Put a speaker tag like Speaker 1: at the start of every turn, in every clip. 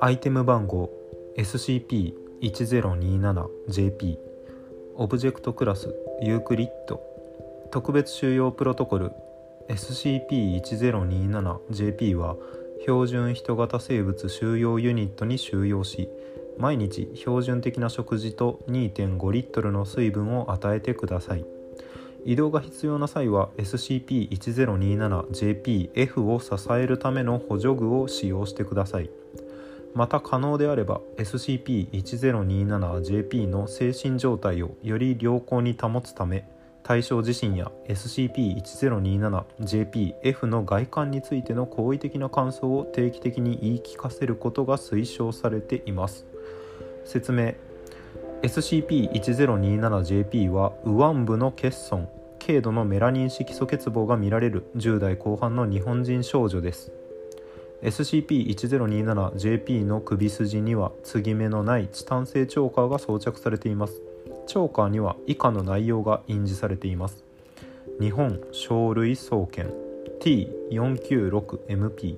Speaker 1: アイテム番号 SCP-1027JP オブジェクトクラスユークリッド特別収容プロトコル SCP-1027JP は標準人型生物収容ユニットに収容し毎日標準的な食事と2.5リットルの水分を与えてください。移動が必要な際は SCP-1027JPF を支えるための補助具を使用してください。また可能であれば SCP-1027JP の精神状態をより良好に保つため対象自身や SCP-1027JPF の外観についての好意的な感想を定期的に言い聞かせることが推奨されています。説明。SCP-1027JP は右腕部の欠損軽度のメラニン色素欠乏が見られる10代後半の日本人少女です。SCP-1027JP の首筋には継ぎ目のないチタン製チョーカーが装着されています。チョーカーには以下の内容が印字されています。日本書類総研。T496MP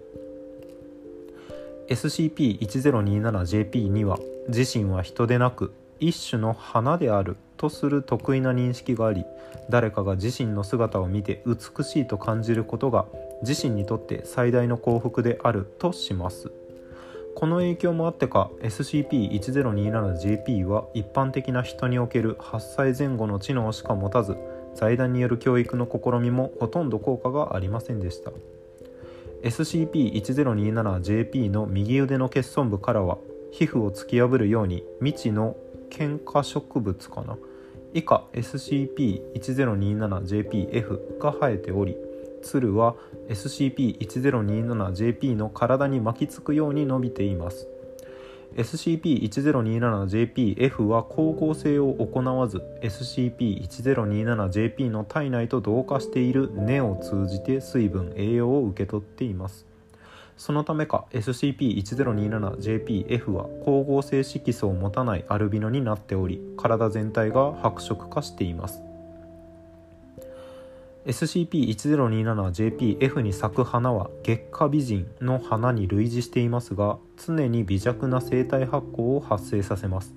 Speaker 1: SCP-1027JP には自身は人でなく一種の花であるとする得意な認識があり誰かが自身の姿を見て美しいと感じることが自身にとって最大の幸福であるとします。この影響もあってか SCP-1027JP は一般的な人における8歳前後の知能しか持たず財団による教育の試みもほとんど効果がありませんでした。SCP-1027JP の右腕の欠損部からは皮膚を突き破るように未知の喧嘩植物かな？以下 SCP-1027JPF が生えており鶴は SCP-1027JP の体に巻きつくように伸びています。SCP-1027JPF は光合成を行わず SCP-1027JP の体内と同化している根を通じて水分栄養を受け取っています。そのためか SCP-1027JPF は光合成色素を持たないアルビノになっており体全体が白色化しています。SCP-1027JPF に咲く花は月下美人の花に類似していますが常に微弱な生体発光を発生させます。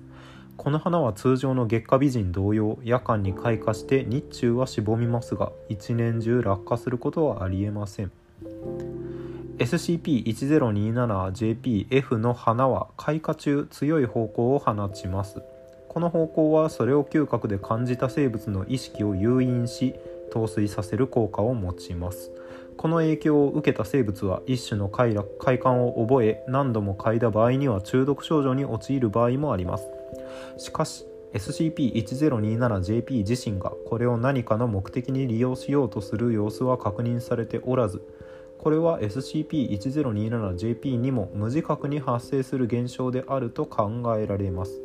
Speaker 1: この花は通常の月下美人同様夜間に開花して日中はしぼみますが一年中落下することはありえません。SCP-1027JPF の花は開花中強い方向を放ちます。この方向はそれを嗅覚で感じた生物の意識を誘引し陶酔させる効果を持ちます。この影響を受けた生物は一種の快快感を覚え何度も嗅いだ場合には中毒症状に陥る場合もあります。しかし SCP-1027JP 自身がこれを何かの目的に利用しようとする様子は確認されておらずこれは SCP-1027JP にも無自覚に発生する現象であると考えられます。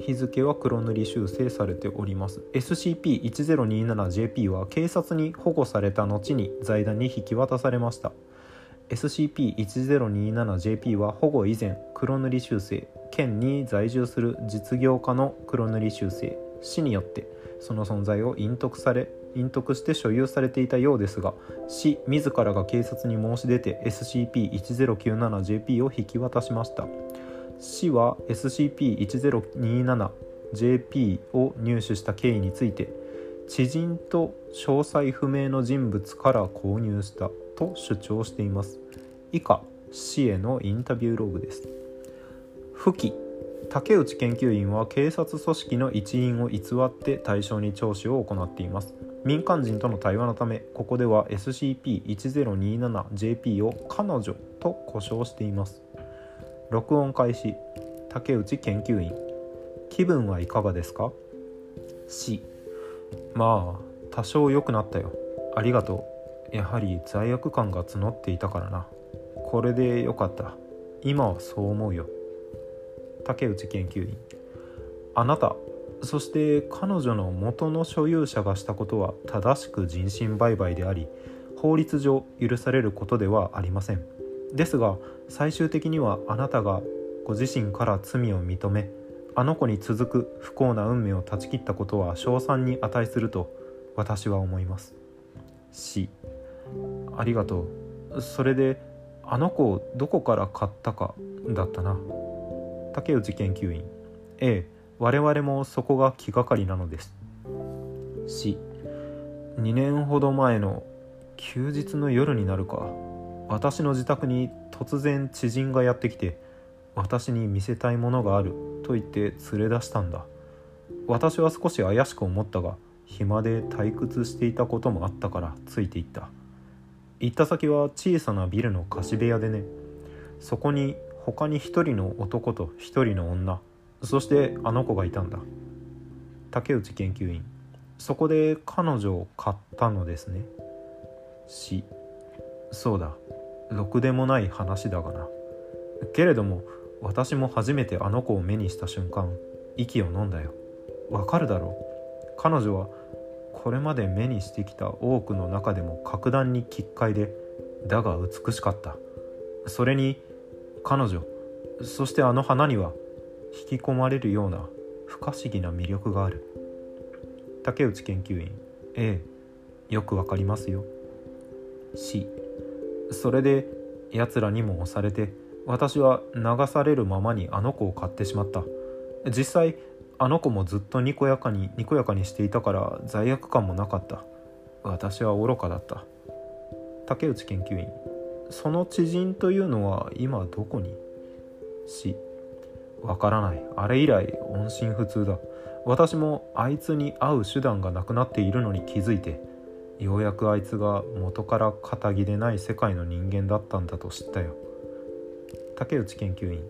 Speaker 1: 日付は黒塗り修正されております。SCP-1027JP は警察に保護された後に財団に引き渡されました。SCP-1027JP は保護以前黒塗り修正県に在住する実業家の黒塗り修正市によってその存在を隠匿され隠匿して所有されていたようですが市自らが警察に申し出て SCP-1097JP を引き渡しました。市は SCP-1027JP を入手した経緯について知人と詳細不明の人物から購入したと主張しています。以下市へのインタビューログです。付記竹内研究員は警察組織の一員を偽って対象に聴取を行っています。民間人との対話のためここでは SCP-1027JP を彼女と呼称しています。録音開始。竹内研究員。気分はいかがですか？し。まあ多少良くなったよ。ありがとう。やはり罪悪感が募っていたからな。これでよかった。今はそう思うよ。竹内研究員。あなたそして彼女の元の所有者がしたことは正しく人身売買であり法律上許されることではありません。ですが最終的にはあなたがご自身から罪を認めあの子に続く不幸な運命を断ち切ったことは称賛に値すると私は思います。死ありがとう。それであの子をどこから買ったかだったな。竹内研究員。ええ我々もそこが気がかりなのです。し2年ほど前の休日の夜になるか私の自宅に突然知人がやってきて私に見せたいものがあると言って連れ出したんだ。私は少し怪しく思ったが暇で退屈していたこともあったからついていった。行った先は小さなビルの貸し部屋でね。そこに他に一人の男と一人の女そしてあの子がいたんだ。竹内研究員。そこで彼女を買ったのですね。しそうだ。ろくでもない話だがな。けれども私も初めてあの子を目にした瞬間息を飲んだよ。わかるだろう。彼女はこれまで目にしてきた多くの中でも格段に奇怪でだが美しかった。それに彼女そしてあの花には引き込まれるような不可思議な魅力がある。竹内研究員。A よくわかりますよ。C それで奴らにも押されて私は流されるままにあの子を買ってしまった。実際あの子もずっとにこやかににこやかにしていたから罪悪感もなかった。私は愚かだった。竹内研究員。その知人というのは今どこに？しわからない。あれ以来音信不通だ。私もあいつに会う手段がなくなっているのに気づいてようやくあいつが元から仇でない世界の人間だったんだと知ったよ。竹内研究員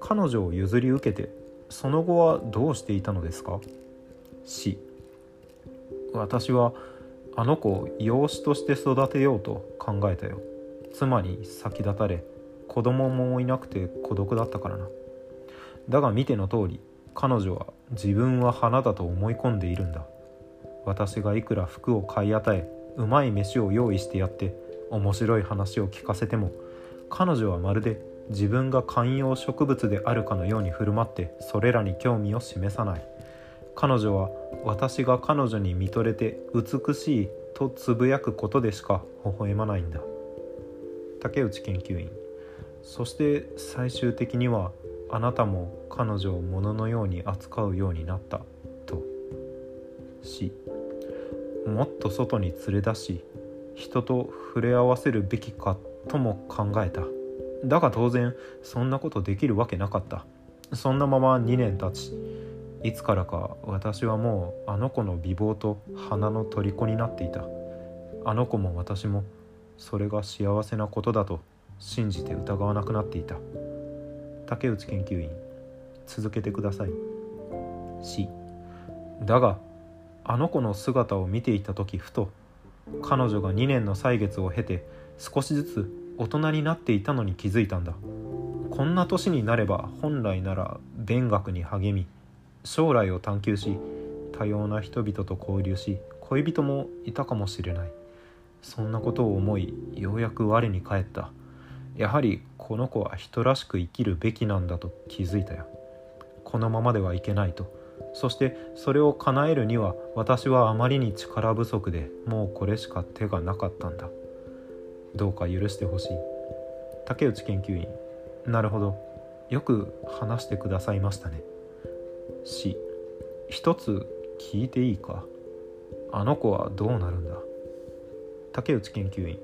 Speaker 1: 彼女を譲り受けてその後はどうしていたのですか？し私はあの子を養子として育てようと考えたよ。妻に先立たれ子供もいなくて孤独だったからな。だが見ての通り彼女は自分は花だと思い込んでいるんだ。私がいくら服を買い与えうまい飯を用意してやって面白い話を聞かせても彼女はまるで自分が観葉植物であるかのように振る舞ってそれらに興味を示さない。彼女は私が彼女に見とれて美しいとつぶやくことでしか微笑まないんだ。竹内研究員。そして最終的にはあなたも彼女を物のように扱うようになったと。しもっと外に連れ出し人と触れ合わせるべきかとも考えた。だが当然そんなことできるわけなかった。そんなまま2年経ちいつからか私はもうあの子の美貌と花の虜になっていた。あの子も私もそれが幸せなことだと信じて疑わなくなっていた。竹内研究員続けてください。しだがあの子の姿を見ていた時ふと彼女が2年の歳月を経て少しずつ大人になっていたのに気づいたんだ。こんな年になれば本来なら勉学に励み将来を探求し多様な人々と交流し恋人もいたかもしれない。そんなことを思いようやく我に返った。やはりこの子は人らしく生きるべきなんだと気づいたよ。このままではいけないと。そしてそれを叶えるには私はあまりに力不足でもうこれしか手がなかったんだ。どうか許してほしい。竹内研究員。なるほど。よく話してくださいましたね。し一つ聞いていいか？あの子はどうなるんだ？竹内研究員。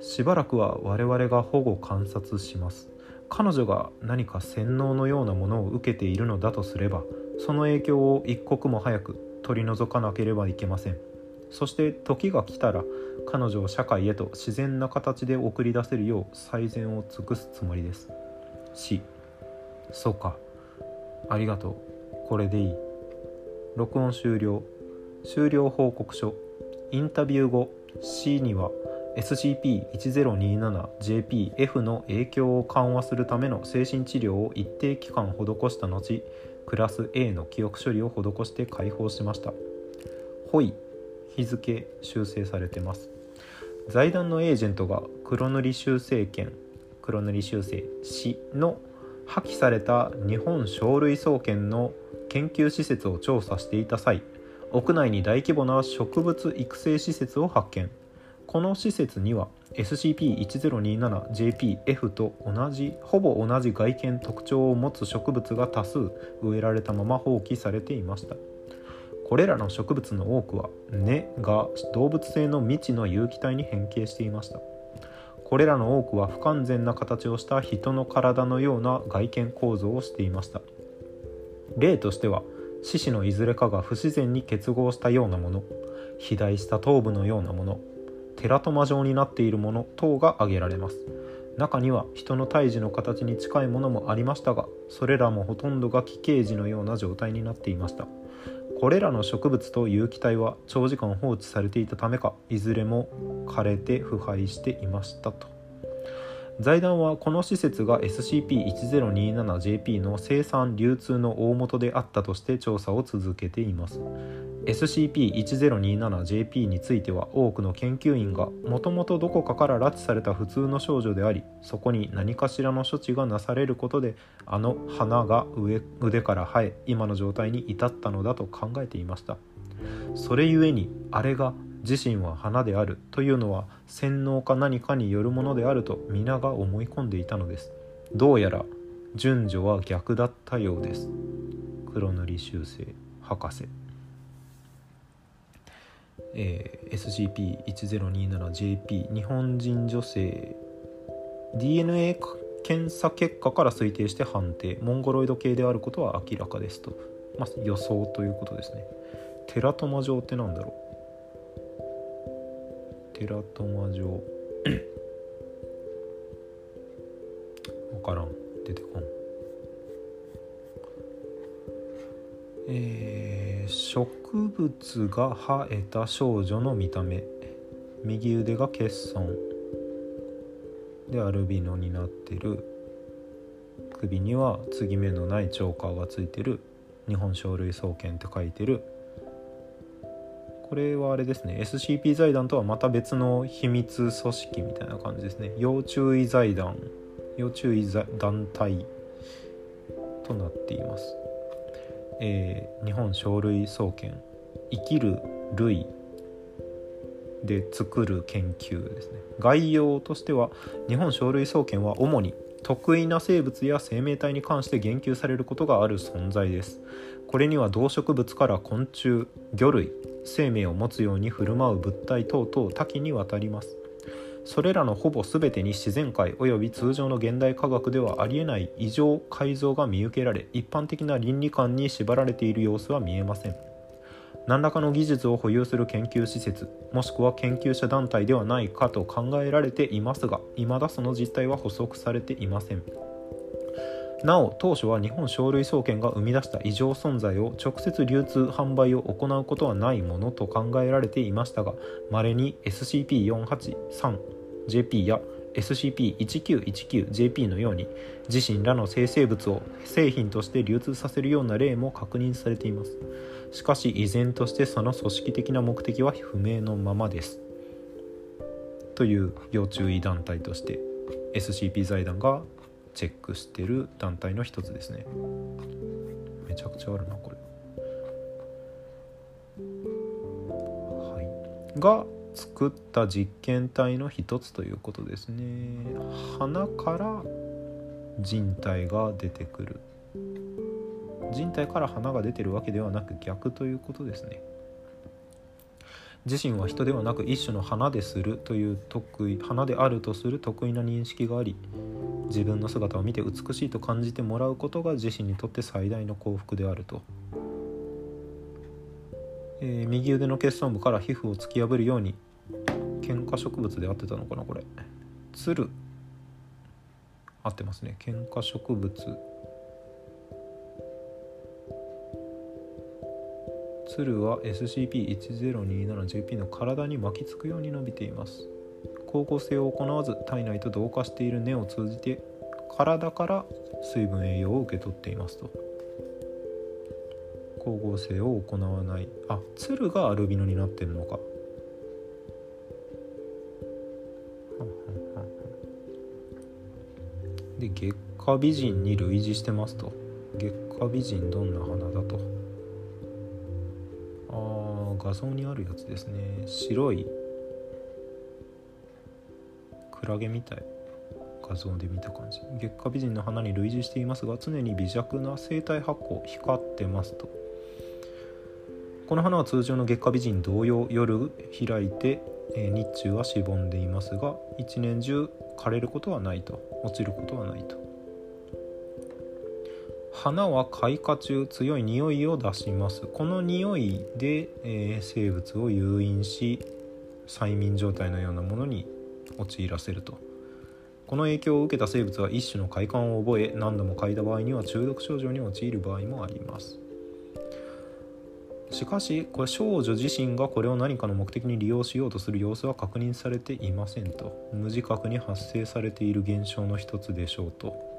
Speaker 1: しばらくは我々が保護観察します。彼女が何か洗脳のようなものを受けているのだとすればその影響を一刻も早く取り除かなければいけません。そして時が来たら彼女を社会へと自然な形で送り出せるよう最善を尽くすつもりです。しそうか。ありがとう。これでいい。録音終了。終了報告書。インタビュー後 C には SCP-1027JPF の影響を緩和するための精神治療を一定期間施した後クラス A の記憶処理を施して解放しました。ホイ日付修正されてます財団のエージェントが黒塗り修正権黒塗り修正市の破棄された日本書類総研の研究施設を調査していた際屋内に大規模な植物育成施設を発見この施設には SCP-1027JPF と同じほぼ同じ外見特徴を持つ植物が多数植えられたまま放棄されていました。これらの植物の多くは根が動物性の未知の有機体に変形していました。これらの多くは不完全な形をした人の体のような外見構造をしていました。例としては獅子のいずれかが不自然に結合したようなもの肥大した頭部のようなものテラトマ状になっているもの等が挙げられます。中には人の胎児の形に近いものもありましたがそれらもほとんどが奇形児のような状態になっていました。これらの植物と有機体は長時間放置されていたためかいずれも枯れて腐敗していましたと。財団はこの施設が SCP-1027JP の生産流通の大元であったとして調査を続けています。SCP-1027JP については多くの研究員がもともとどこかから拉致された普通の少女でありそこに何かしらの処置がなされることであの花が腕から生え今の状態に至ったのだと考えていました。それゆえにあれが自身は花であるというのは洗脳か何かによるものであると皆が思い込んでいたのです。どうやら順序は逆だったようです。黒塗り修正博士。えー、SCP-1027JP 日本人女性。DNA 検査結果から推定して判定。モンゴロイド系であることは明らかですと、まあ、予想ということですね。テラトマ状ってなんだろう？うテラトマ状分からん。出てこん。えー、植物が生えた少女の見た目。右腕が欠損。でアルビノになってる。首には継ぎ目のないチョーカーがついてる。日本書類総研って書いてる。これはあれですね。SCP 財団とはまた別の秘密組織みたいな感じですね。要注意財団。要注意団体となっています。えー、日本鳥類総研。生きる類で作る研究ですね。概要としては日本鳥類総研は主に得意な生物や生命体に関して言及されることがある存在です。これには動植物から昆虫魚類生命を持つように振る舞う物体等々多岐にわたります。それらのほぼ全てに自然界及び通常の現代科学ではありえない異常改造が見受けられ一般的な倫理観に縛られている様子は見えません。何らかの技術を保有する研究施設もしくは研究者団体ではないかと考えられていますが未だその実態は補足されていません。なお当初は日本書類総研が生み出した異常存在を直接流通販売を行うことはないものと考えられていましたがまれに SCP-483JP や SCP-1919JP のように自身らの生成物を製品として流通させるような例も確認されています。しかし依然としてその組織的な目的は不明のままです。という要注意団体として SCP 財団がチェックしてる団体の一つですね。めちゃくちゃあるなこれ。はい。が作った実験体の一つということですね。花から人体が出てくる。人体から花が出てるわけではなく逆ということですね。自身は人ではなく一種の花でするという得意花であるとする得意な認識があり自分の姿を見て美しいと感じてもらうことが自身にとって最大の幸福であると、えー、右腕の欠損部から皮膚を突き破るように喧嘩植物で合ってたのかなこれ。鶴。合ってますね。喧嘩植物。鶴は SCP-1027JP の体に巻きつくように伸びています。光合成を行わず体内と同化している根を通じて体から水分栄養を受け取っていますと。光合成を行わない。あ鶴がアルビノになってるのか。で月下美人に類似してますと。月下美人どんな花だと。あ画像にあるやつですね。白いクラゲみたい画像で見た感じ。月下美人の花に類似していますが常に微弱な生体発光光ってますと。この花は通常の月下美人同様夜開いて、え日中はしぼんでいますが一年中枯れることはないと。落ちることはないと。花は開花中強い匂いを出します。この匂いで、え、生物を誘引し催眠状態のようなものに陥らせると。この影響を受けた生物は一種の快感を覚え何度も嗅いだ場合には中毒症状に陥る場合もあります。しかしこれ少女自身がこれを何かの目的に利用しようとする様子は確認されていませんと。無自覚に発生されている現象の一つでしょうと。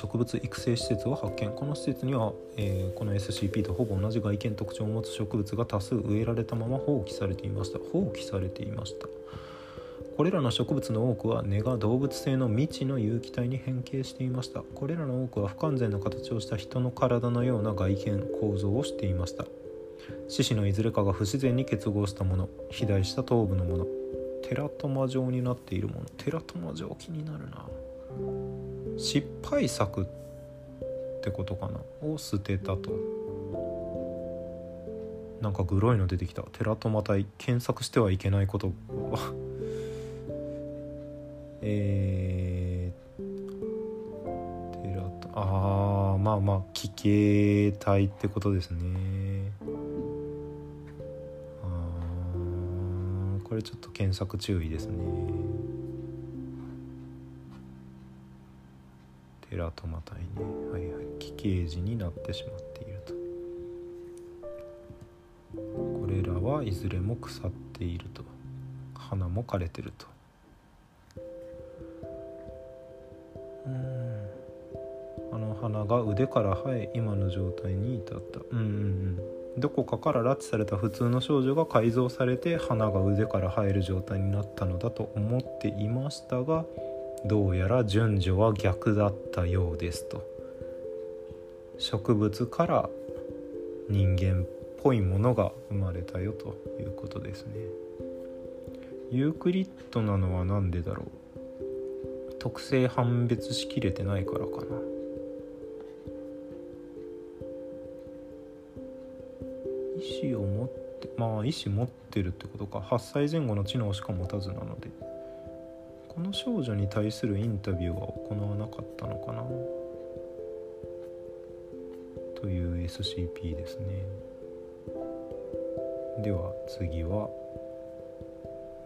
Speaker 1: 植物育成施設を発見。この施設には、えー、この SCP とほぼ同じ外見特徴を持つ植物が多数植えられたまま放棄されていました。放棄されていました。これらの植物の多くは根が動物性の未知の有機体に変形していました。これらの多くは不完全な形をした人の体のような外見構造をしていました。獅子のいずれかが不自然に結合したもの。肥大した頭部のもの。テラトマ状になっているもの。テラトマ状気になるな。失敗作ってことかな？を捨てたと。なんかグロいの出てきた。テラトマ体検索してはいけないこと。は えー、テラトああまあまあ奇形体ってことですね。あこれちょっと検索注意ですね。ラトマ体ねはいはい奇形児になってしまっていると。これらはいずれも腐っていると。花も枯れてると。うん。あの花が腕から生え今の状態に至った。うんうんうん。どこかから拉致された普通の少女が改造されて花が腕から生える状態になったのだと思っていましたがどうやら順序は逆だったようですと。植物から人間っぽいものが生まれたよということですね。ユークリッドなのは何でだろう？特性判別しきれてないからかな。意思を持ってまあ意思持ってるってことか。8歳前後の知能しか持たずなので。この少女に対するインタビューは行わなかったのかな？という SCP ですね。では次は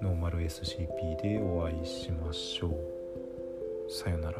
Speaker 1: ノーマル SCP でお会いしましょう。さよなら。